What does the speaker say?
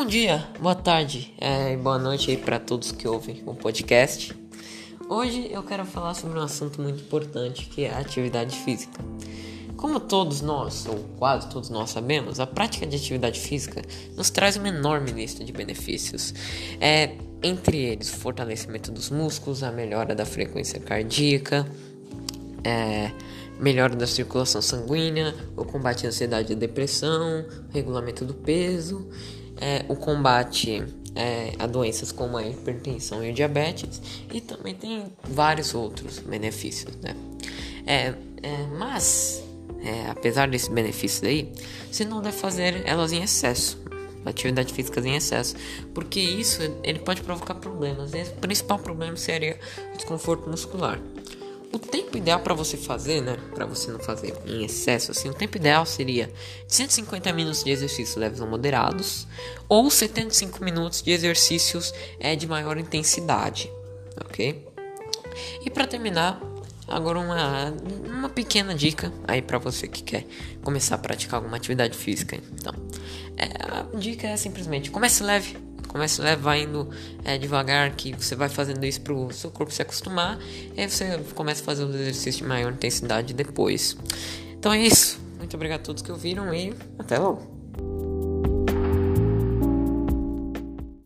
Bom dia, boa tarde é, e boa noite aí para todos que ouvem o podcast. Hoje eu quero falar sobre um assunto muito importante que é a atividade física. Como todos nós, ou quase todos nós sabemos, a prática de atividade física nos traz uma enorme lista de benefícios. É, entre eles, o fortalecimento dos músculos, a melhora da frequência cardíaca, é, melhora da circulação sanguínea, o combate à ansiedade e depressão, regulamento do peso, é, o combate é, a doenças como a hipertensão e o diabetes, e também tem vários outros benefícios, né? É, é mas, é, apesar desses benefícios aí, você não deve fazer elas em excesso, atividade física em excesso, porque isso ele pode provocar problemas. E o principal problema seria o desconforto muscular. O tempo ideal para você fazer, né? Para você não fazer em excesso, assim, o tempo ideal seria 150 minutos de exercícios leves ou moderados ou 75 minutos de exercícios é, de maior intensidade, ok? E para terminar, agora uma, uma pequena dica aí para você que quer começar a praticar alguma atividade física. Então, é, a dica é simplesmente comece leve Comece leve, vai indo é, devagar, que você vai fazendo isso para o seu corpo se acostumar. E aí você começa a fazer os exercícios de maior intensidade depois. Então é isso. Muito obrigado a todos que ouviram e até logo.